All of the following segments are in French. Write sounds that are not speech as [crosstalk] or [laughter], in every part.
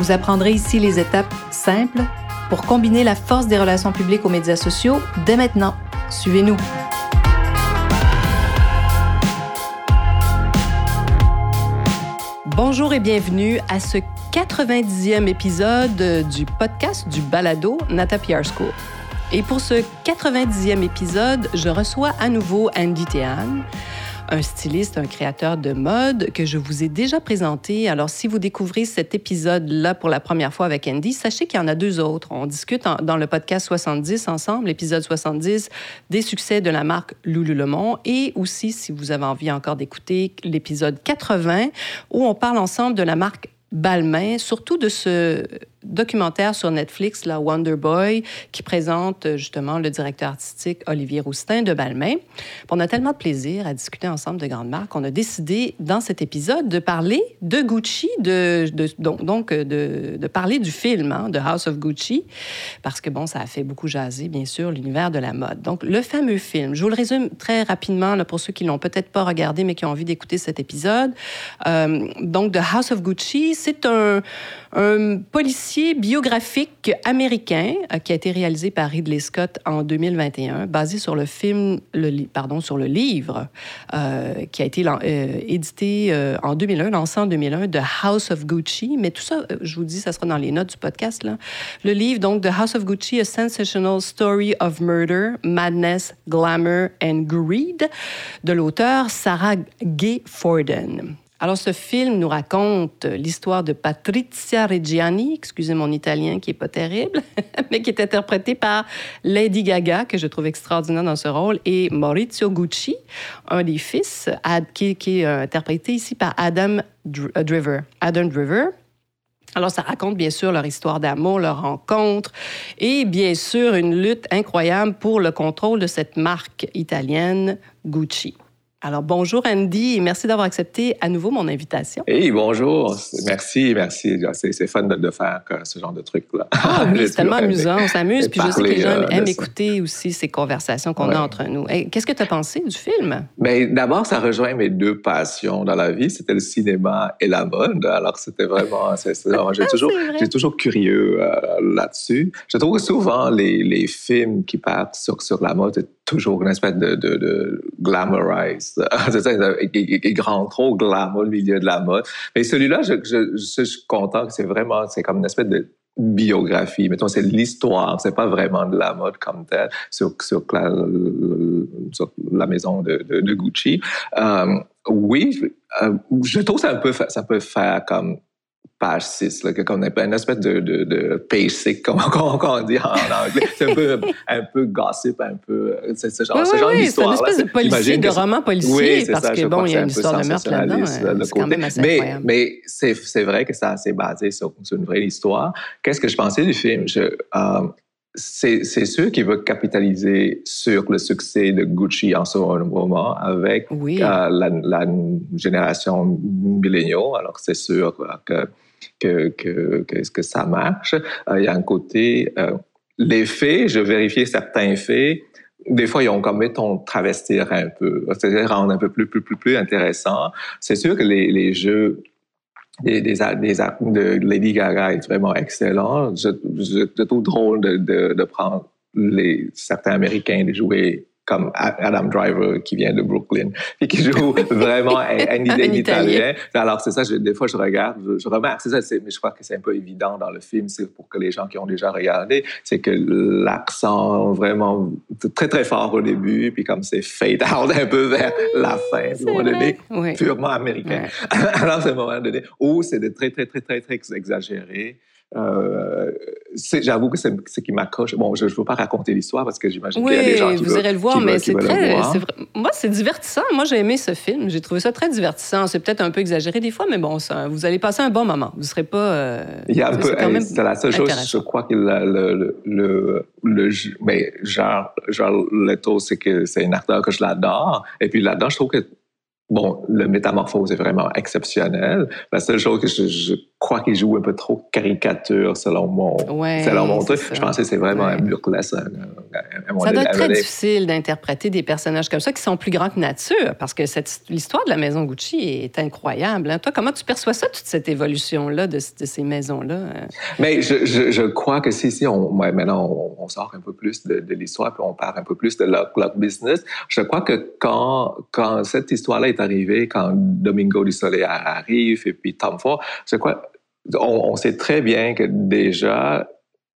Vous apprendrez ici les étapes simples pour combiner la force des relations publiques aux médias sociaux dès maintenant. Suivez-nous. Bonjour et bienvenue à ce 90e épisode du podcast du balado Nata PR School. Et pour ce 90e épisode, je reçois à nouveau Andy Tehan un styliste, un créateur de mode que je vous ai déjà présenté. Alors, si vous découvrez cet épisode-là pour la première fois avec Andy, sachez qu'il y en a deux autres. On discute dans le podcast 70 ensemble, l'épisode 70 des succès de la marque Lululemon et aussi, si vous avez envie encore d'écouter, l'épisode 80 où on parle ensemble de la marque Balmain, surtout de ce documentaire sur Netflix, la Wonder Boy, qui présente euh, justement le directeur artistique Olivier Roustin de Balmain. On a tellement de plaisir à discuter ensemble de grandes marques qu'on a décidé dans cet épisode de parler de Gucci, de, donc, donc de, parler du film, hein, de House of Gucci, parce que bon, ça a fait beaucoup jaser, bien sûr, l'univers de la mode. Donc, le fameux film, je vous le résume très rapidement pour ceux qui l'ont peut-être pas regardé, mais qui ont envie d'écouter cet épisode. Euh, donc, The House of Gucci, c'est un policier biographique américain euh, qui a été réalisé par Ridley Scott en 2021, basé sur le film, le, pardon, sur le livre euh, qui a été euh, édité en 2001, lancé en 2001, The House of Gucci. Mais tout ça, je vous dis, ça sera dans les notes du podcast. Là. Le livre, donc, The House of Gucci, A Sensational Story of Murder, Madness, Glamour and Greed, de l'auteur Sarah Gay Forden. Alors, ce film nous raconte l'histoire de Patrizia Reggiani, excusez mon italien qui est pas terrible, [laughs] mais qui est interprétée par Lady Gaga, que je trouve extraordinaire dans ce rôle, et Maurizio Gucci, un des fils, qui, qui est euh, interprété ici par Adam euh, Driver. Adam Driver, alors, ça raconte bien sûr leur histoire d'amour, leur rencontre et bien sûr une lutte incroyable pour le contrôle de cette marque italienne Gucci. Alors, bonjour Andy et merci d'avoir accepté à nouveau mon invitation. Hey, bonjour. Merci, merci. C'est fun de, faire ce genre de trucs-là. Ah oui, [laughs] c'est tellement amusant. On s'amuse. Puis je sais que les gens euh, aiment écouter aussi ces conversations qu'on a entre nous. Qu'est-ce que tu as pensé du film? Bien, d'abord, ça rejoint mes deux passions dans la vie. C'était le cinéma et la mode. Alors, c'était vraiment... J'ai [laughs] toujours, toujours curieux euh, là-dessus. Je trouve souvent les, les films qui partent sur, sur la mode toujours une espèce de, de, de glamorize. [laughs] c'est ça, il grand, trop glamour, le milieu de la mode. Mais celui-là, je, suis content que c'est vraiment, c'est comme une espèce de biographie. Mettons, c'est l'histoire, c'est pas vraiment de la mode comme telle sur, la, maison de Gucci. Euh, oui, euh, je trouve ça un peu, ça peut faire comme page 6, là, qu'on appelle une espèce de, de, de basic, comme, on dit en anglais. C'est un peu, un peu gossip, un peu. C'est ce genre, oui, ce genre oui, d'histoire. C'est une espèce de policier, de roman policier, oui, parce ça, que bon, il y a une histoire de meurtre là-dedans. C'est quand même assez mais, incroyable. Mais c'est, vrai que ça c'est basé sur, sur, une vraie histoire. Qu'est-ce que je pensais du film? Je, euh, c'est, sûr qu'il veut capitaliser sur le succès de Gucci en ce moment avec oui. euh, la, la, génération milléniaux. Alors, c'est sûr que que, que, que, que ça marche. Euh, il y a un côté, euh, les faits, je vérifiais certains faits, des fois, ils ont comme, mettons, travestir un peu, c'est-à-dire rendre un peu plus, plus, plus, plus intéressant. C'est sûr que les, les jeux des, des, des, de Lady Gaga est vraiment excellent. Je, je, je trouve drôle de, de, de prendre les, certains Américains de jouer comme Adam Driver qui vient de Brooklyn et qui joue [laughs] vraiment un, un, un italien. Alors c'est ça, je, des fois je regarde, je, je remarque, c'est ça, mais je crois que c'est un peu évident dans le film, c'est pour que les gens qui ont déjà regardé, c'est que l'accent vraiment très très fort au début, puis comme c'est fade out un peu vers la fin, à un moment donné, oui. purement américain. Ouais. [laughs] Alors c'est un moment donné où c'est de très très très très très exagéré. Euh, j'avoue que c'est ce qui m'accroche. Bon, je ne veux pas raconter l'histoire parce que j'imagine qu'il y a des gens qui vous irez le voir, mais c'est très. Moi, c'est divertissant. Moi, j'ai aimé ce film. J'ai trouvé ça très divertissant. C'est peut-être un peu exagéré des fois, mais bon, ça, vous allez passer un bon moment. Vous ne serez pas. Euh, il y a un peu. C'est la seule chose, je crois que le, le, le, mais genre, genre Leto, c'est que c'est un acteur que je l'adore. Et puis là-dedans, je trouve que Bon, le métamorphose est vraiment exceptionnel. La seule chose que je, crois qu'il joue un peu trop caricature selon mon, selon mon truc. Je pense que c'est vraiment un burlesque. ça doit être très difficile d'interpréter des personnages comme ça qui sont plus grands que nature parce que l'histoire de la maison Gucci est incroyable. Hein. Toi, comment tu perçois ça, toute cette évolution-là de, ces maisons-là? Mais je, je, je, crois que si, si on, maintenant on, sort un peu plus de, l'histoire puis on parle un peu plus de leur, business, je crois que quand, quand cette histoire-là est arrivé quand Domingo du Soleil arrive et puis Tom Ford. C'est quoi? On, sait très bien que déjà,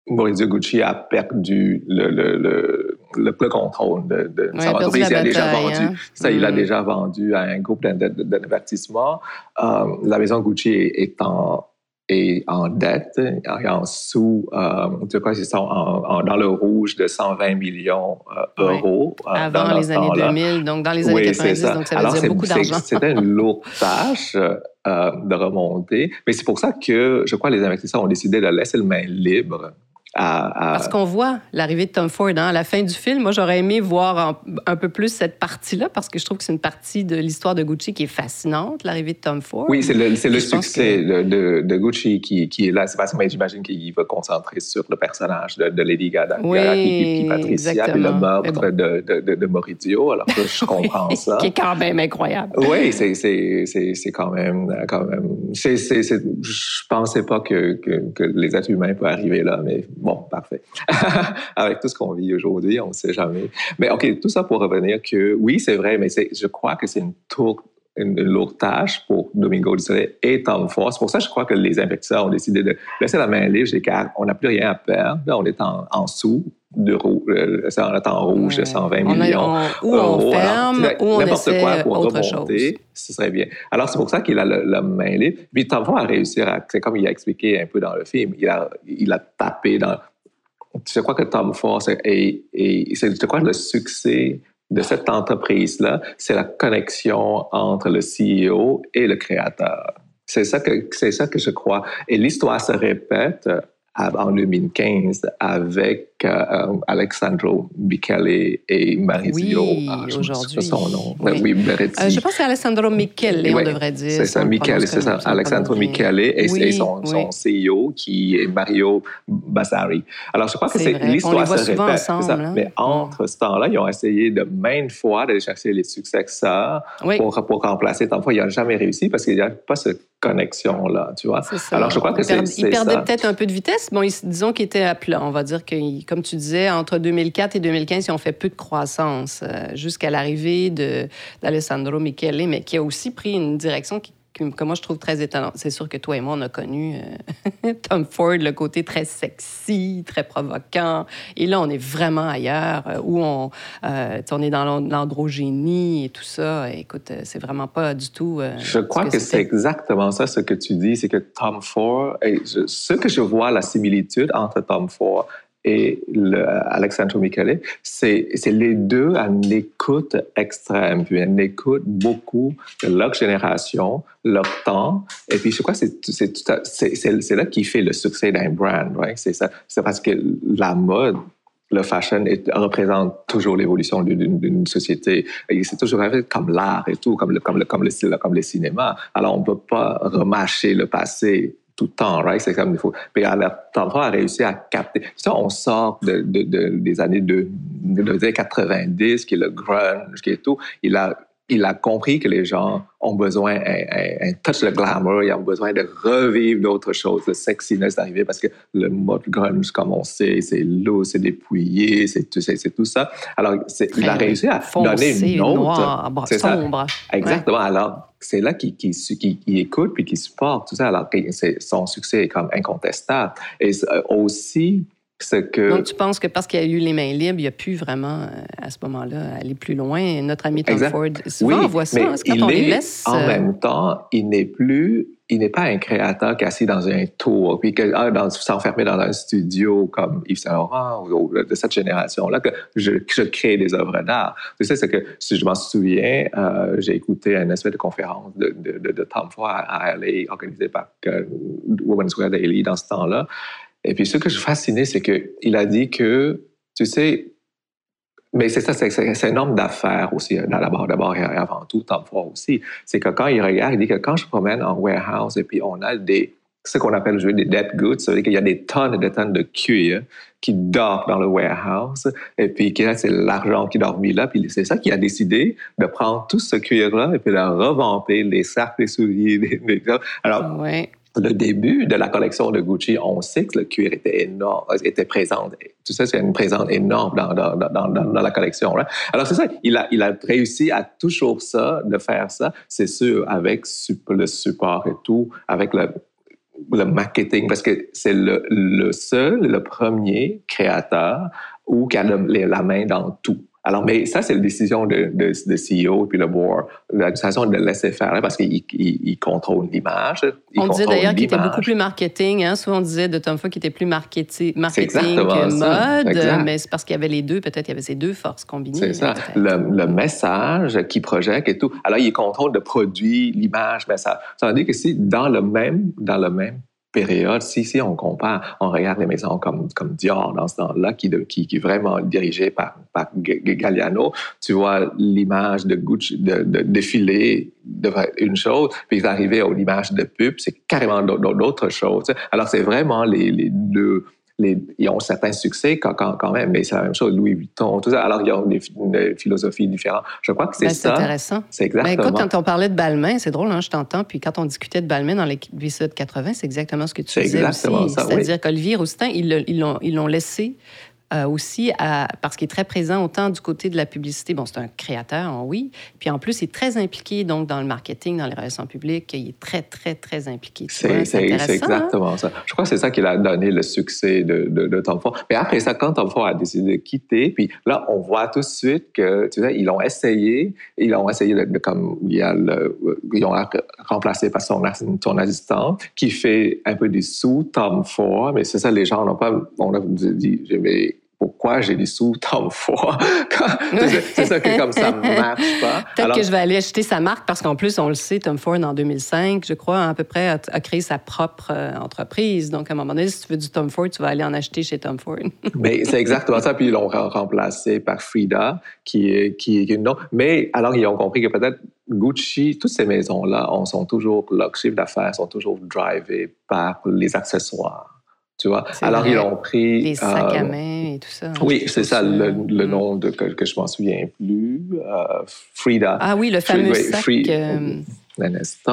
Maurizio Gucci a perdu le, le, le, contrôle de, de sa entreprise. Il a déjà vendu, hein. ça, il a mm. déjà vendu à un groupe d'investissement. Euh, la maison Gucci est en, et en dette, et en sous, euh, je crois qu'ils sont dans le rouge de 100 millions d'euros. Euh, Avant les années 2000, donc dans les années 90, donc ça veut dire beaucoup d'argent. C'était une lourde tâche euh, de remonter, mais c'est pour ça que je crois que les investisseurs ont décidé de laisser le main libre parce qu'on voit l'arrivée de Tom Ford hein, à la fin du film. Moi, j'aurais aimé voir un, peu plus cette partie-là parce que je trouve que c'est une partie de l'histoire de Gucci qui est fascinante, l'arrivée de Tom Ford. Oui, c'est le, le succès de, de, Gucci qui, qui, est là. C'est parce que j'imagine qu'il va concentrer sur le personnage de, Lady Gaga, oui, qui, Patricia, et le meurtre de, de, Maurizio. Alors que je comprends [laughs] ça. qui est quand même incroyable. Oui, c'est quand même... Quand même je pensais pas que, que, que les êtres humains peuvent arriver là, mais Bon, parfait. [laughs] Avec tout ce qu'on vit aujourd'hui, on ne sait jamais. Mais OK, tout ça pour revenir que oui, c'est vrai, mais je crois que c'est une lourde tâche pour Domingo du Soleil et Tom Ford. C'est pour ça je crois que les investisseurs ont décidé de laisser la main libre, car on n'a plus rien à perdre. Là, on est en, en sous de euh, en rouge de 120 millions. ou on ferme, ou on essaie quoi pour remonter, ce serait bien. Alors, c'est pour ça qu'il a la main libre. Puis, Tom Ford a réussi à, c'est comme il a expliqué un peu dans le film, il a, il a tapé dans... Je crois que Tom Ford, et, et c'est, je crois, le succès de cette entreprise-là, c'est la connexion entre le CEO et le créateur. C'est ça que, c'est ça que je crois. Et l'histoire se répète en 2015 avec euh, Alessandro Michele et Marizio. Oui, ah, aujourd'hui. son nom. Oui, euh, je pense que c'est Alessandro Michele, on devrait dire. C'est ça, Michele, c'est ça. Alessandro Michele et, son, son, CEO qui est Mario Bassari. Alors, je crois que c'est l'histoire se répète. Ensemble, ça. Mais mm. entre ce temps-là, ils ont essayé de maintes fois d'aller chercher les successeurs pour, pour remplacer. Tant fois, ils n'ont jamais réussi parce qu'il n'y a pas ce connexion-là, tu vois. Alors, je crois que c'est Il perdait peut-être un peu de vitesse. Bon, disons qu'il était à plat. On va dire que, comme tu disais, entre 2004 et 2015, ils ont fait peu de croissance euh, jusqu'à l'arrivée d'Alessandro Michele, mais qui a aussi pris une direction qui que, moi je trouve très étonnant. C'est sûr que toi et moi, on a connu euh, [laughs] Tom Ford, le côté très sexy, très provoquant. Et là, on est vraiment ailleurs, euh, où on, euh, on est dans l'androgénie et tout ça. Écoute, c'est vraiment pas du tout. je crois que, c'est exactement ça, ce que tu dis. C'est que Tom Ford, et ce que je vois, la similitude entre Tom Ford et le Alexandre Michele, c'est les deux à une écoute extrême, puis une écoute beaucoup de leur génération, leur temps. Et puis, je crois que c'est là qui fait le succès d'un brand, ça. C'est parce que la mode, le fashion représente toujours l'évolution d'une société. C'est toujours comme l'art et tout, comme le, comme, le, comme, le, comme le cinéma. Alors, on ne peut pas remâcher le passé tout temps, right? C'est comme il faut. Puis a réussi à capter. Ça, on sort de, des années de, de, 90, qui est le grunge, qui est tout. Il a, il a compris que les gens ont besoin un, touch de glamour, ils ont besoin de revivre d'autres choses, le sexiness d'arriver parce que le mode grunge, comme on sait, c'est lourd, c'est dépouillé, c'est tout, ça. Alors, il a réussi à donner une autre. C'est sombre. Ça. Exactement. Alors, c'est là qu'il qui, qui, écoute puis qui supporte tout ça. Alors, son succès est comme incontestable. Et euh, aussi, que... Donc, tu penses que parce qu'il y a eu les mains libres, il n'y a plus vraiment, à ce moment-là, aller plus loin? Notre ami Tom Ford, souvent, oui, on voit ça, mais quand il on est, les laisse... En euh, même temps, il n'est plus... Il n'est pas un créateur qui est assis dans un tour, puis que, ah, dans- s'enfermer dans un studio comme Yves Saint Laurent ou, ou de cette génération-là, que je, crée des œuvres d'art. Tu sais, c'est que, si je m'en souviens, euh, j'ai écouté une espèce de conférence de, de, de, de Tom Ford à, à LA, organisée par euh, Women's Wear Daily dans ce temps-là. Et puis, ce que je suis fasciné, c'est qu'il a dit que, tu sais, mais c'est ça, c'est- un homme d'affaires aussi, euh, d'abord, d'abord et avant tout, Tom Ford aussi. C'est que quand il regarde, il dit que quand je promène en warehouse et puis on a des, ce qu'on appelle aujourd'hui des dead goods, ça veut dire qu'il y a des tonnes et des tonnes de cuir qui dorment dans le warehouse et puis c'est l'argent qui dort mis là. Puis c'est ça qui a décidé de prendre tout ce cuir-là et puis de revamper les sacs, les souliers, les, les- Alors, ouais. Le début de la collection de Gucci, on sait que le cuir était énorme, était présent. Tout ça, c'est une présence énorme dans, dans, dans, la collection. Là. Alors, c'est ça, il a, il a réussi à toujours ça, de faire ça, c'est sûr, avec le support et tout, avec le, le marketing, parce que c'est le, le seul, le premier créateur où qui a la main dans tout. Alors, mais ça, c'est la décision de, de, de CEO et puis le board. L'administration de laisser faire, parce qu'il il, il contrôle l'image. On disait d'ailleurs qu'il était beaucoup plus marketing. Hein? Souvent, on disait de Tom Ford qu'il était plus marketing, marketing que mode. Exact. Mais c'est parce qu'il y avait les deux. Peut-être qu'il y avait ces deux forces combinées. C'est ça. Le, le message qui projette et tout. Alors, il contrôle le produit, l'image, ça, ça veut dire que si dans le même, dans le même période, si, si on compare, on regarde les maisons comme, comme Dior dans ce temps-là, qui, qui, qui est vraiment dirigée par, par Galliano, tu vois l'image de Gucci, de, de défiler devrait une chose, puis d'arriver à l'image de pub, c'est carrément d'autres choses. Alors, c'est vraiment les, les deux. Les, ils ont certains succès quand, quand, quand même, mais c'est la même chose, Louis Vuitton, tout ça. Alors, ils ont des, des philosophies différentes. Je crois que c'est Ben, c'est ça. intéressant. C'est Ben, exactement. écoute, quand on parlait de Balmain, c'est drôle, hein, je t'entends. Puis quand on discutait de Balmain dans l'épisode 80, c'est exactement ce que tu C'est disais exactement aussi. ça, oui. C'est-à-dire qu'Olivier Roustin, ils l'ont laissé euh, aussi à- parce qu'il est très présent autant du côté de la publicité. Bon, c'est un créateur, hein, oui. Puis en plus, il est très impliqué donc dans le marketing, dans les relations publiques. Il est très, très, très impliqué. C'est hein? exactement ça. Je crois que c'est ça qui a donné le succès de, de, de Tom Ford. Mais après ça, quand Tom Ford a décidé de quitter, puis là, on voit tout de suite que, tu sais, ils l'ont essayé, ils ont essayé de, de- comme il y a le, ils l'ont remplacé par son, son assistant qui fait un peu des sous Tom Ford, mais c'est ça, les gens n'ont pas, on a dit, mais pourquoi j'ai des sous Tom Ford? [laughs] c'est ça que comme ça marche pas. Peut-être Alors, que je vais aller acheter sa marque parce qu'en plus, on le sait, Tom Ford, en 2005, je crois, à peu près, a, a créé sa propre euh, entreprise. Donc, à un moment donné, si tu veux du Tom Ford, tu vas aller en acheter chez Tom Ford. Mais [laughs] c'est exactement ça. Puis ils l'ont re- remplacé par Frida, qui est, qui est une autre. Mais alors, ils ont compris que peut-être Gucci, toutes ces maisons-là, on sont toujours, leurs chiffres d'affaires sont toujours drivés par les accessoires. Tu vois? Alors, vrai. ils ont pris. Les sacs à euh, main et tout ça. Oui, c'est ça, le, le Mm. nom de, que, que je m'en souviens plus. Euh, Frida. Ah oui, le fameux Free- sac. Euh,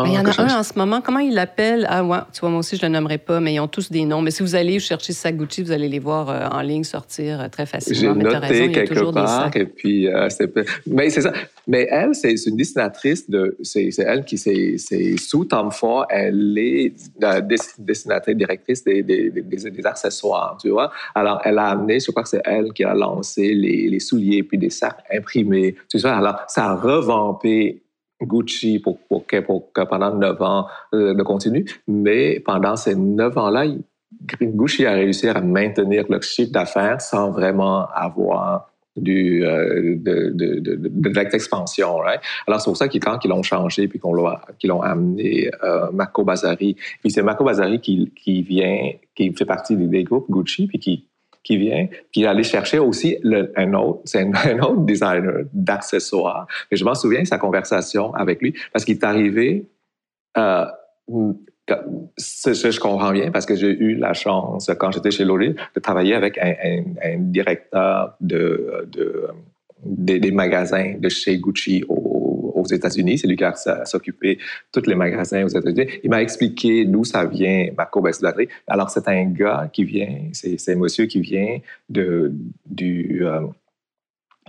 Il y en a un en ce moment. Comment il l'appelle? Ah ouais, tu vois, moi aussi, je le nommerai pas, mais ils ont tous des noms. Mais si vous allez chercher Gucci, vous allez les voir euh, en ligne sortir euh, très J'ai facilement. Raison, noté a quelque part, et puis euh, c'est mais c'est ça. Mais elle, c'est une dessinatrice de, c'est c'est elle qui c'est c'est sous Tom Ford, elle est dess- dessinatrice directrice des, des, des, des- des accessoires, tu vois. Alors elle a amené, je crois que c'est elle qui a lancé les, les souliers puis des sacs imprimés, tu vois. Alors ça a revampé Gucci pour, pour, pendant neuf ans euh, de continu, mais pendant ces neuf ans-là, Gucci a réussi à maintenir le chiffre d'affaires sans vraiment avoir du, euh, de, de, de, l'expansion. Right? Alors, c'est pour ça que quand ils l'ont changé puis qu'on l'a- qu'ils l'ont amené euh, Marco Bazzari, puis c'est Marco Bazzari qui, qui vient, qui fait partie des groupes Gucci, puis qui, qui vient, puis aller chercher aussi un autre, c'est un, [laughs] autre designer d'accessoires. Et je m'en souviens sa conversation avec lui, parce qu'il est arrivé, euh, je comprends bien parce que j'ai eu la chance, quand j'étais chez L'Oréal, de travailler avec un, directeur de, de- des, magasins de chez Gucci aux, aux États-Unis. C'est lui qui a s'occupé tous les magasins aux États-Unis. Il m'a expliqué d'où ça vient, Marco Besladri. Alors, c'est un gars qui vient, c'est un monsieur qui vient de, du... euh,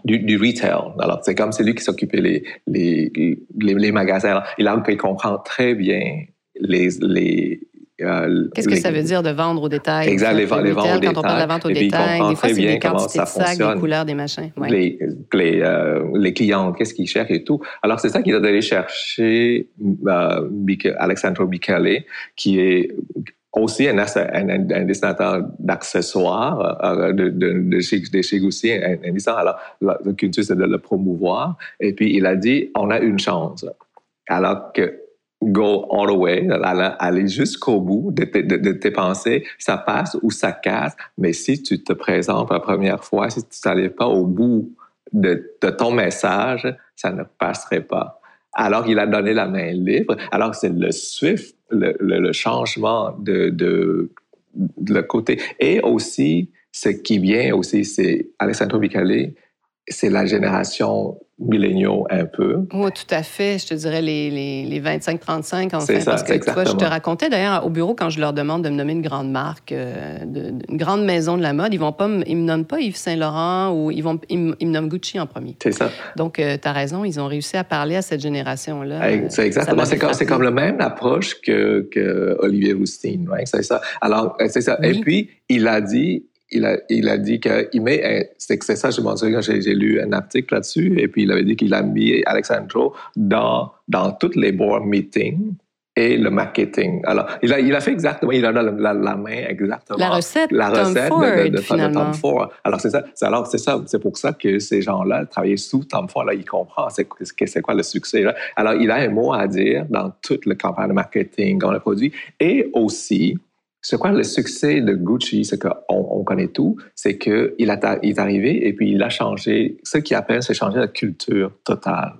du, retail. Alors, c'est comme c'est lui qui s'occupait les, les, les, magasins. Il, a, il comprend très bien les, les, euh, Qu'est-ce que ça veut dire de vendre au détail? Exact, les, Quand les ventes au détail. on parle de la vente au détail, des fois, c'est des quantités de sacs, des couleurs, des machins. Ouais. les, les, euh, les clients, qu'est-ce qu'ils cherchent et tout. Alors, c'est ça qu'il a d'aller chercher euh, Alexandro Bicale, qui est aussi un, un, un- un dessinateur d'accessoires euh, de, de, de chez, de chez un, un. Alors, la, le culture, c'est de le promouvoir. Et puis, il a dit, on a une chance. Alors que go all the way, aller, jusqu'au bout de, tes- pensées, ça passe ou ça casse, mais si tu te présentes la première fois, si tu n'allais pas au bout de, ton message, ça ne passerait pas. Alors, il a donné la main libre. Alors, c'est le swift, le, changement de, le côté. Et aussi, ce qui vient aussi, c'est Alessandro Bicale, c'est la génération milléniaux un peu. Oui, tout à fait. Je te dirais les, les, les 25-35, enfin, C'est ça, parce que tu vois, je te racontais d'ailleurs au bureau quand je leur demande de me nommer une grande marque, euh, de- une grande maison de la mode, ils vont pas, me- ils me nomment pas Yves Saint Laurent ou ils vont, ils me, ils me nomment Gucci en premier. C'est ça. Donc, tu as raison, ils ont réussi à parler à cette génération-là. C'est exactement. C'est comme, comme la même approche que, que Olivier Roustine, right? C'est ça. Alors, euh, c'est ça. Et puis, il a dit, il a, il a dit qu'il met, c'est que c'est ça, je m'en souviens quand j'ai, lu un article là-dessus, et puis il avait dit qu'il a mis Alexandro dans, dans toutes les board meetings et le marketing. Alors, il a, il a fait exactement, il a la, la main exactement. La recette, la Tom recette Ford, de, de, de, de finalement. Tom Ford. Alors, c'est ça. C'est, alors, c'est ça. C'est pour ça que ces gens-là travaillaient sous Tom Ford. Là, ils comprennent c'est, c'est, c'est quoi le succès. Là. Alors, il a un mot à dire dans toute la campagne de marketing qu'on a produit. Et aussi, c'est quoi le succès de Gucci, c'est qu'on on connaît tout, c'est qu'il il est arrivé et puis il a changé, ce qu'il appelle, c'est changer la culture totale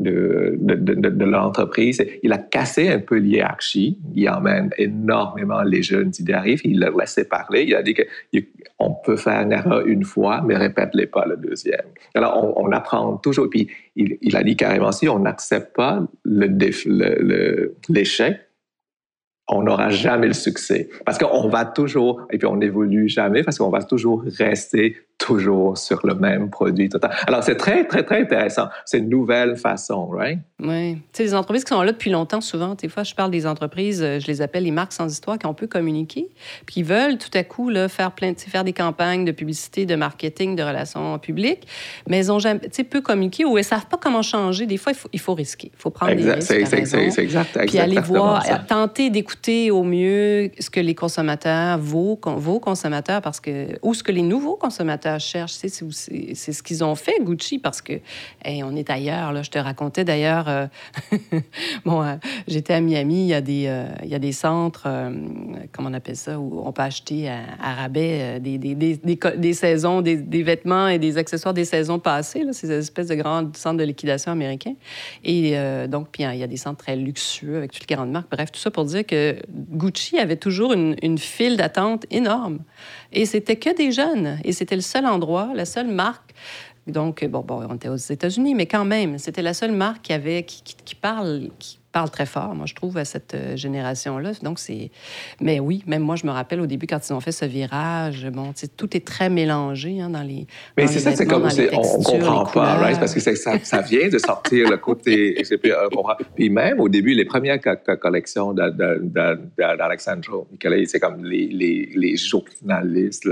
de, de, l'entreprise. Il a cassé un peu l'hiérarchie. Il emmène énormément les jeunes qui arrivent. Il leur laissait parler. Il a dit qu'on peut faire une erreur une fois, mais répète-les pas le deuxième. Alors, on, apprend toujours. Puis, il, il a dit carrément, si on n'accepte pas l'échec, on n'aura jamais le succès. Parce qu'on va toujours, et puis on n'évolue jamais, parce qu'on va toujours rester toujours sur le même produit total. Alors, c'est très, très, très intéressant. C'est une nouvelle façon, right? Oui. Tu sais, les entreprises qui sont là depuis longtemps, souvent, des fois, je parle des entreprises, euh, je les appelle les marques sans histoire, qui ont peu communiqué, puis qui veulent tout à coup là, faire, plein, faire des campagnes de publicité, de marketing, de relations publiques, mais elles ont jamais, peu communiqué ou elles savent pas comment changer. Des fois, il faut, il faut risquer. Il faut prendre des Exact. risques. C'est, c'est exact. Puis aller voir, ça. tenter d'écouter au mieux ce que les consommateurs, vos, con- vos consommateurs, parce que, ou ce que les nouveaux consommateurs sais, C'est ce qu'ils ont fait, Gucci, parce que hey, on est ailleurs. Je te racontais d'ailleurs, euh, [laughs] bon, euh, j'étais à Miami, il y a des, euh, centres, comment on appelle ça, où on peut acheter à, rabais des, saisons, des, vêtements et des accessoires des saisons passées, là, ces espèces de grands centres de liquidation américains. Et donc, puis il y a des centres très luxueux avec toutes les grandes marques. Bref, tout ça pour dire que Gucci avait toujours une file d'attente énorme. Et c'était que des jeunes. Et c'était le seul endroit, la seule marque. Donc, bon, bon on était aux États-Unis, mais quand même, c'était la seule marque qui, avait, qui, qui, qui parle, parle très fort, moi, je trouve, à cette euh, génération-là. Donc, c'est... Mais oui, même moi, je me rappelle au début, quand ils ont fait ce virage, bon, tu sais, tout est très mélangé hein, dans les Mais c'est ça, c'est comme, on, comprend pas, right? Parce que ça, ça vient de sortir le côté. [laughs] Puis même au début, les premières co- co- collections d'Alexandro Michele, c'est comme les, les, les journalistes,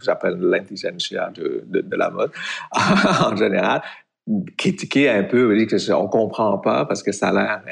j'appelle l'intelligentsia de, de, de la mode, [laughs] en général, critiquer un peu, dire que on comprend pas parce que ça a l'air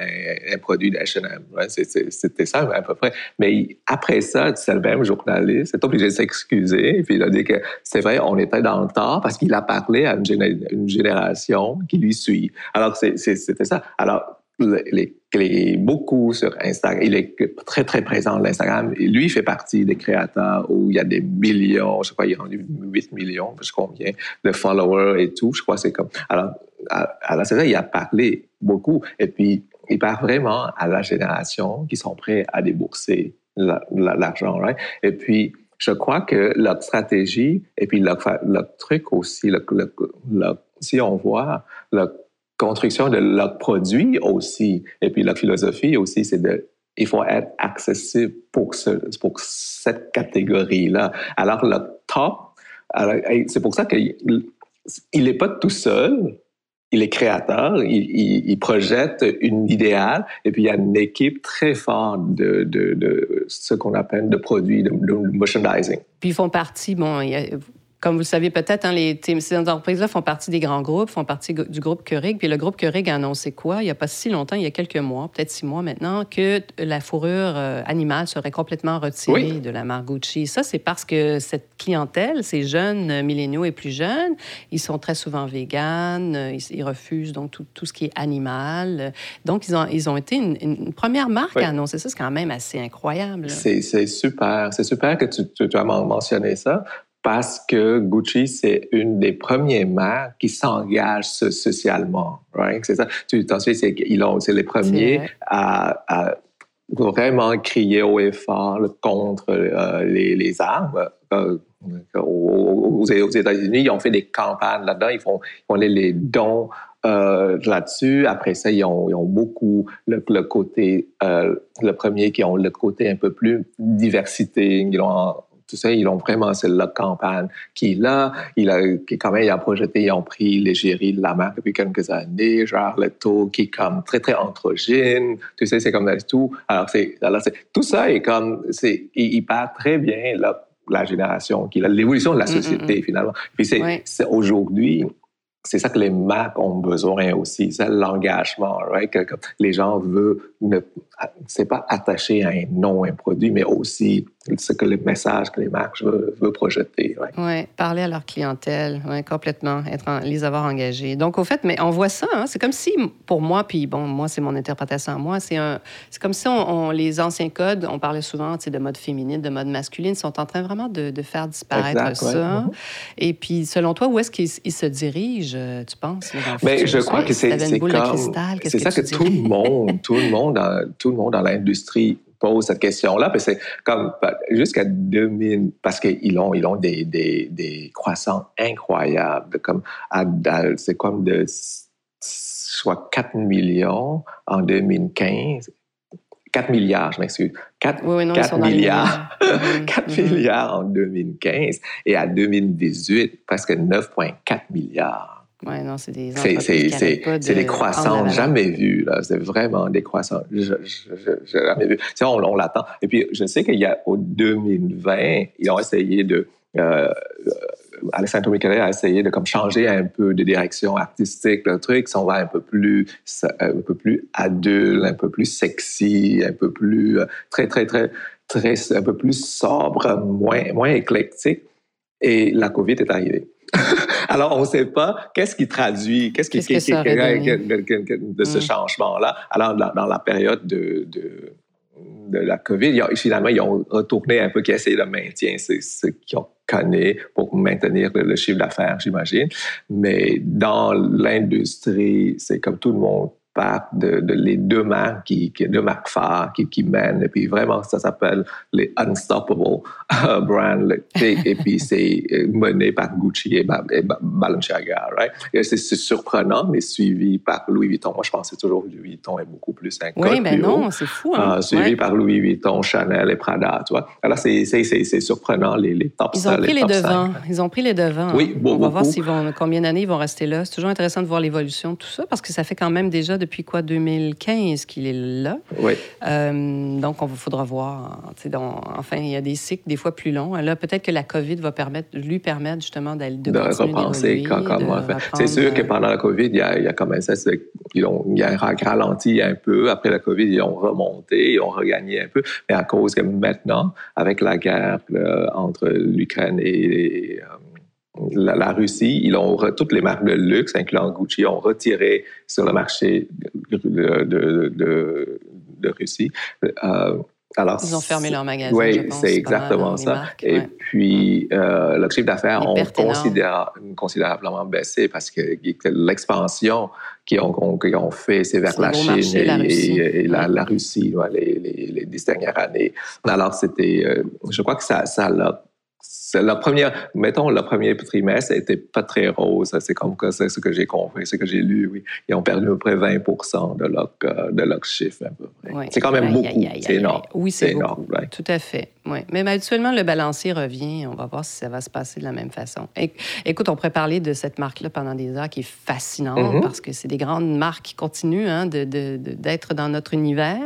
un, produit d'H&M. Ouais, c'est- c'est- C'était ça à peu près. Mais après ça, c'est le même journaliste, est obligé de s'excuser. Puis il a dit que c'est vrai, on était dans le tort parce qu'il a parlé à une, une génération qui lui suit. Alors c'est- c'est- c'était ça. Alors les, les- beaucoup sur Instagram, il est très très présent sur l'Instagram. Et lui il fait partie des créateurs où il y a des millions, je crois il est rendu 8 millions, je sais combien de followers et tout. Je crois c'est comme alors à- c'est ça, il a parlé beaucoup et puis il parle vraiment à la génération qui sont prêts à débourser la- la- l'argent? Et puis je crois que leur stratégie et puis leur, leur truc aussi, si on voit la construction de leur produit aussi, et puis leur philosophie aussi, c'est de il faut être accessible pour, ce, pour cette catégorie-là. Alors, le top, c'est pour ça qu'il n'est pas tout seul, il est créateur, il, projette une idéal, et puis il y a une équipe très forte de, de, ce qu'on appelle de produits, de, de merchandising. Puis ils font partie, bon, comme vous le savez peut-être, hein, les, ces entreprises-là font partie des grands groupes, font partie du groupe Keurig. Puis le groupe Keurig a annoncé quoi, il n'y a pas si longtemps, il y a quelques mois, peut-être six mois maintenant, que la fourrure euh, animale serait complètement retirée de la marque Gucci. Ça, c'est parce que cette clientèle, ces jeunes euh, milléniaux et plus jeunes, ils sont très souvent véganes, euh, ils, refusent donc tout, ce qui est animal. Donc, ils ont, ils ont été une, première marque à annoncer ça. C'est quand même assez incroyable. C'est super. C'est super que tu, tu, tu as mentionné ça parce que Gucci, c'est une des premières marques qui s'engage socialement. Right? C'est ça. Tu t'en c'est c'est les premiers à, vraiment crier haut et fort contre euh, les, les, armes. Euh, aux, États-Unis, ils ont fait des campagnes là-dedans, ils font, ils font les, dons euh, là-dessus. Après ça, ils ont, ils ont beaucoup le, côté, le premier qui ont le côté un peu plus diversité. Ils ont tout ça, ils ont vraiment, c'est la campagne qui est là. Il a, quand même, il a projeté, ils ont pris l'égérie de la marque depuis quelques années, genre le taux qui est comme très, très androgyne. Tu sais, c'est comme tout. Alors, c'est, alors c'est, tout ça est comme, c'est, il, part très bien, la, la génération, qui, l'évolution de la mm, mm, société, mm. finalement. Puis c'est, c'est aujourd'hui, c'est ça que les marques ont besoin aussi, c'est l'engagement, right? Que, les gens veulent ne, c'est pas attaché à un nom, un produit, mais aussi ce que le message que les marques veulent, projeter. Oui, ouais, parler à leur clientèle, ouais, complètement, être les avoir engagés. Donc, au fait, mais on voit ça, hein, c'est comme si, pour moi, puis bon, moi, c'est mon interprétation à moi, c'est comme si on, les anciens codes, on parlait souvent de mode féminine, de mode masculine, sont en train vraiment de, de faire disparaître ça. Mm-hmm. Et puis, selon toi, où est-ce qu'ils se dirigent, tu penses? mais ben, je crois que c'est comme... C'est ça que, tout le monde, tout le monde, tout le monde dans l'industrie pose cette question-là, c'est comme jusqu'à 2000, parce qu'ils ont, ils ont des, des, des croissants incroyables, comme c'est comme de soit 4 millions en 2015, 4 milliards, je m'excuse. 4, oui, 4 milliards. 4 mm-hmm. [laughs] milliards en 2015 et à 2018, presque 9,4 milliards. Non, c'est des C'est des croissants jamais vus, C'est vraiment des croissants jamais vus. on, on l'attend. Et puis, je sais qu'il y a, au 2020, ils ont essayé de, euh, Alessandro Michele a essayé de comme changer un peu de direction artistique, le truc, on va un peu plus, un peu plus adulte, un peu plus sexy, un peu plus, euh, très, très, très, très, un peu plus sobre, moins, moins éclectique. Et la COVID est arrivée. [laughs] Alors, on ne sait pas qu'est-ce qui traduit, qu'est-ce qui, qu de ce mm. changement-là. Alors, dans, la période de, de, de la COVID, finalement, ils ont retourné un peu, qui essayé de maintenir ce, ce qu'ils ont connu pour maintenir le, le chiffre d'affaires, j'imagine. Mais dans l'industrie, c'est comme tout le monde de, les deux marques qui, deux marques phares qui, qui, mènent. Et puis vraiment, ça s'appelle les Unstoppable euh, Brands. Et, puis [laughs] c'est euh, mené par Gucci et, Balenciaga. Right? C'est surprenant, mais suivi par Louis Vuitton. Moi, je pensais toujours que Louis Vuitton est beaucoup plus un Oui, mais non, c'est fou. Hein? Euh, suivi par Louis Vuitton, Chanel et Prada. Tu vois? Alors, c'est surprenant, les, les top Ils ont pris les, devants. Ils ont pris les devants. Oui, beaucoup. On va voir vont, combien d'années ils vont rester là. C'est toujours intéressant de voir l'évolution de tout ça parce que ça fait quand même déjà depuis quoi, 2015 qu'il est là. Oui. Euh, donc, on faudra voir. enfin, il y a des cycles des fois plus longs. Là, peut-être que la COVID va permettre, lui permettre justement de, de, de repenser comment faire. C'est sûr que pendant la COVID, il y a, il y a quand même ça, ils ont, il y a ralenti un peu. Après la COVID, ils ont remonté, ils ont regagné un peu. Mais à cause que maintenant, avec la guerre entre l'Ukraine et, euh, la, Russie, ils ont toutes les marques de luxe, incluant Gucci, ont retiré sur le marché de, de, de, Russie. Euh, alors, ils ont fermé leurs magasins. Oui, c'est exactement ça. Et puis, euh, le chiffre d'affaires ont considérablement baissé parce que l'expansion qu'ils ont, ont, fait, c'est vers la Chine et, la, Russie, les, les, les, dix dernières années. Alors, c'était, euh, je crois que ça, ça l'a la première, mettons, le premier trimestre n'était pas très rose. C'est comme que c'est ce que j'ai compris, ce que j'ai lu, oui. Ils ont perdu à peu près 20 de leur, de leur chiffre, à peu près. C'est quand même beaucoup. C'est énorme. Oui, c'est énorme. Tout à fait. Oui. Mais habituellement, le balancier revient. On va voir si ça va se passer de la même façon. Écoute, on pourrait parler de cette marque-là pendant des heures qui est fascinante mm-hmm. parce que c'est des grandes marques qui continuent hein, d'être dans notre univers.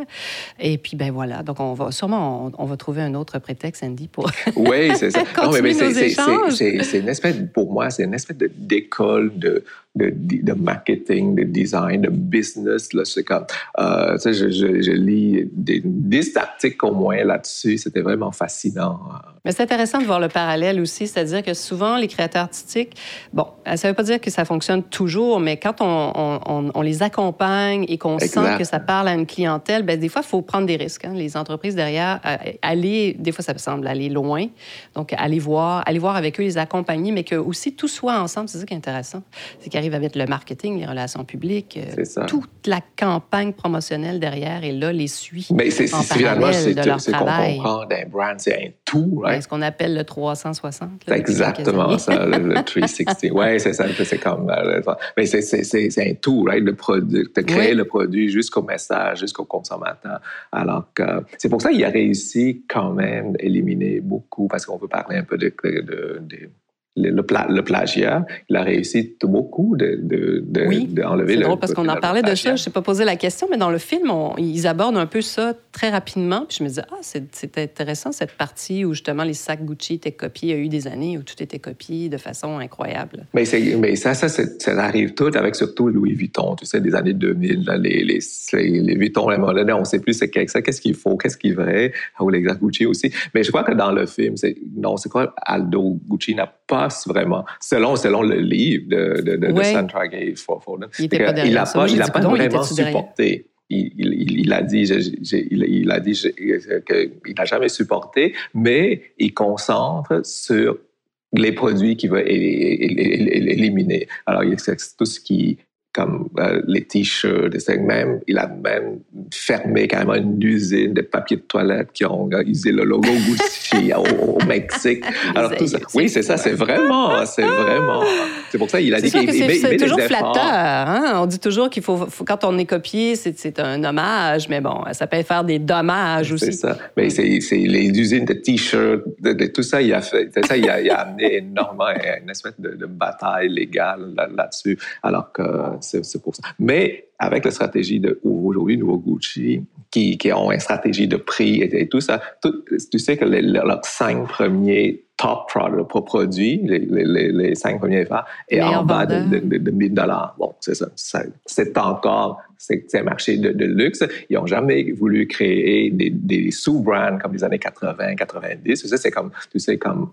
Et puis, ben voilà. Donc, on va sûrement, on, va trouver un autre prétexte, Andy, pour. [laughs] Oui, c'est ça. [laughs] non, mais, c'est une espèce, pour moi, c'est une espèce d'école de, de, de, marketing, de design, de business. Là, c'est comme, euh, je, je, je, lis des, des articles au moins là-dessus. C'était vraiment fascinant. Mais c'est intéressant de voir le parallèle aussi, c'est-à-dire que souvent, les créateurs artistiques, bon, ça ne veut pas dire que ça fonctionne toujours, mais quand on, on, on les accompagne et qu'on sent que ça parle à une clientèle, bien, des fois, il faut prendre des risques. Hein. Les entreprises derrière, euh, aller, des fois, ça semble aller loin. Donc, aller voir, aller voir avec eux, les accompagner, mais que aussi tout soit ensemble, c'est ça qui est intéressant. C'est arrivent avec le marketing, les relations publiques, euh, toute la campagne promotionnelle derrière, et là, les suit. Mais c'est finalement, c'est qu'on comprend d'un brand, c'est un tout, ce qu'on appelle le 360. C'est exactement ça, le, 360. [laughs] oui, c'est ça. C'est comme. Euh, mais c'est un tout, right? Le produit, de créer le produit jusqu'au message, jusqu'au consommateur. Alors que c'est pour ça qu'il a réussi quand même à éliminer beaucoup, parce qu'on peut parler un peu de, de, de le, le, plagiat, il a réussi beaucoup de, de, de, oui, d'enlever le. C'est drôle parce qu'on en parlait de ça. Je n'ai pas posé la question, mais dans le film, ils abordent un peu ça très rapidement. Puis je me disais, ah, c'est, intéressant cette partie où justement les sacs Gucci étaient copiés. Il y a eu des années où tout était copié de façon incroyable. Mais, mais ça, ça, ça, arrive tout avec surtout Louis Vuitton. Tu sais, des années 2000, les, les, les, Vuitton, on ne sait plus c'est ça, qu'est-ce qu'il faut, qu'est-ce qui est vrai, ou les Gucci aussi. Mais je crois que dans le film, c'est, non, c'est quoi, Aldo Gucci n'a pas vraiment, selon, selon le livre de, de, de, Sandra Gay Foden. Il n'a pas, il a pas vraiment supporté. Il, il, il, a dit, il, il, a dit qu'il n'a jamais supporté, mais il concentre sur les produits qu'il veut éliminer. Alors, a tout ce qui comme euh, les t-shirts, même, il a même fermé carrément une usine de papier de toilette qui ont utilisé le logo Gucci [laughs] au, Mexique. Alors tout ça, oui, c'est ça, c'est vraiment, c'est vraiment. C'est pour ça qu'il a dit qu'il C'est toujours flatteur. Hein? On dit toujours qu'il faut, quand on est copié, c'est un hommage, mais bon, ça peut faire des dommages aussi. C'est ça. Mais mm. c'est les usines de t-shirts, de, tout ça, il a fait, ça, il a, amené [laughs] énormément une espèce de, de bataille légale là-dessus. alors que c'est pour ça. Mais avec la stratégie de aujourd'hui, Nouveau Gucci, qui, qui, ont une stratégie de prix et, tout ça, tu sais que les, leurs cinq premiers top produits, les, les, les cinq premiers phares, et en bas de, de, de, 1000 dollars. Bon, c'est ça. C'est encore, c'est un marché de, luxe. Ils n'ont jamais voulu créer des, des sous-brands comme les années 80, 90. C'est comme, tu sais, comme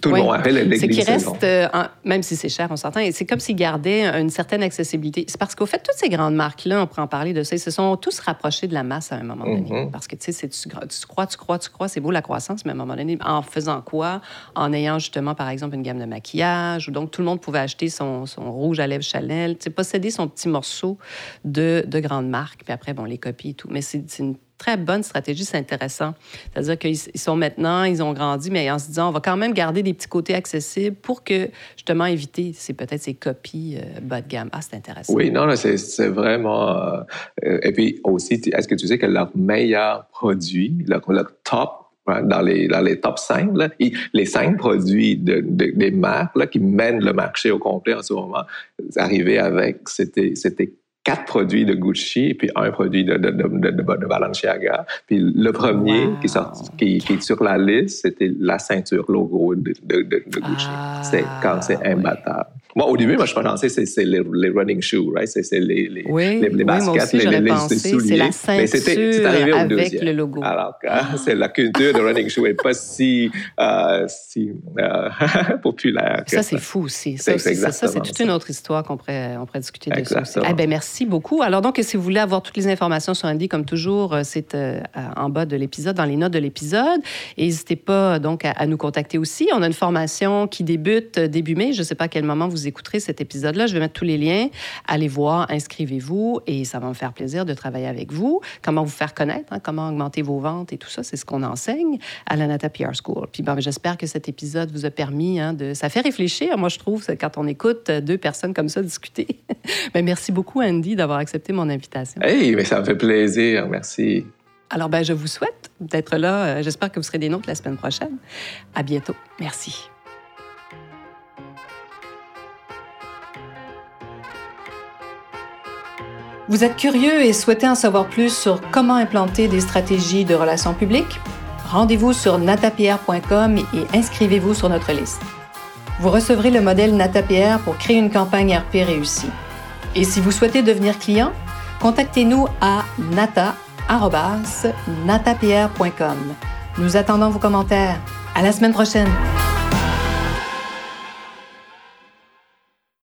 tout le monde C'est qu'il reste, euh, même si c'est cher, on s'entend, c'est comme s'ils gardaient une certaine accessibilité. C'est parce qu'au fait, toutes ces grandes marques-là, on pourrait en parler de ça, ils se sont tous rapprochés de la masse à un moment donné. Mm-hmm. Parce que, tu sais, tu, tu crois, tu crois, tu crois, c'est beau la croissance, mais à un moment donné, en faisant quoi? En ayant justement, par exemple, une gamme de maquillage, où donc tout le monde pouvait acheter son, son rouge à lèvres Chanel, tu sais, posséder son petit morceau de, de grandes marques, puis après, bon, les copies et tout. Mais c'est une très bonne stratégie, c'est intéressant. C'est-à-dire qu'ils sont maintenant, ils ont grandi, mais en se disant, on va quand même garder des petits côtés accessibles pour que, justement, éviter c'est peut-être ces copies euh, bas de gamme. Ah, c'est intéressant. Oui, non, c'est vraiment... Euh, et puis aussi, est-ce que tu sais que leur meilleur produit, leur, top dans les, dans les top 5, les cinq produits de, des marques là, qui mènent le marché au complet en ce moment, arrivaient avec, c'était quatre produits de Gucci et puis un produit de, de, de, de Balenciaga. Puis le premier qui, sort, qui, qui, est sur la liste, c'était la ceinture logo de, Gucci. Ah, c'est quand c'est imbattable. Moi, au début, moi, je pensais que c'est les, les, running shoes, right? C'est les, les, oui, les, les baskets, oui, les, les, souliers. C'est la ceinture mais c'est arrivé au avec deuxième. le logo. Alors, ah. [laughs] c'est la culture de running shoe n'est pas si, euh, si euh, [laughs] populaire. ça, c'est fou aussi. Ça, c'est ça, toute une autre histoire qu'on pourrait, on pourrait discuter exactement. dessus. Eh ben, merci beaucoup. Alors, donc, si vous voulez avoir toutes les informations sur Andy, comme toujours, euh, c'est euh, en bas de l'épisode, dans les notes de l'épisode. N'hésitez pas, donc, à, nous contacter aussi. On a une formation qui débute début mai. Je ne sais pas à quel moment vous écouterez cet épisode-là, je vais mettre tous les liens. Allez voir, inscrivez-vous et ça va me faire plaisir de travailler avec vous. Comment vous faire connaître, hein, comment augmenter vos ventes et tout ça, c'est ce qu'on enseigne à la Nata PR School. Puis ben, j'espère que cet épisode vous a permis hein, de... Ça fait réfléchir, moi je trouve, quand on écoute deux personnes comme ça discuter. [laughs] mais merci beaucoup Andy d'avoir accepté mon invitation. Hey, mais ça me fait plaisir, merci. Alors, ben, je vous souhaite d'être là. Euh, j'espère que vous serez des nôtres la semaine prochaine. À bientôt. Merci. Vous êtes curieux et souhaitez en savoir plus sur comment implanter des stratégies de relations publiques? Rendez-vous sur natapierre.com et inscrivez-vous sur notre liste. Vous recevrez le modèle NataPR pour créer une campagne RP réussie. Et si vous souhaitez devenir client, contactez-nous à nata.natapierre.com. Nous attendons vos commentaires. À la semaine prochaine!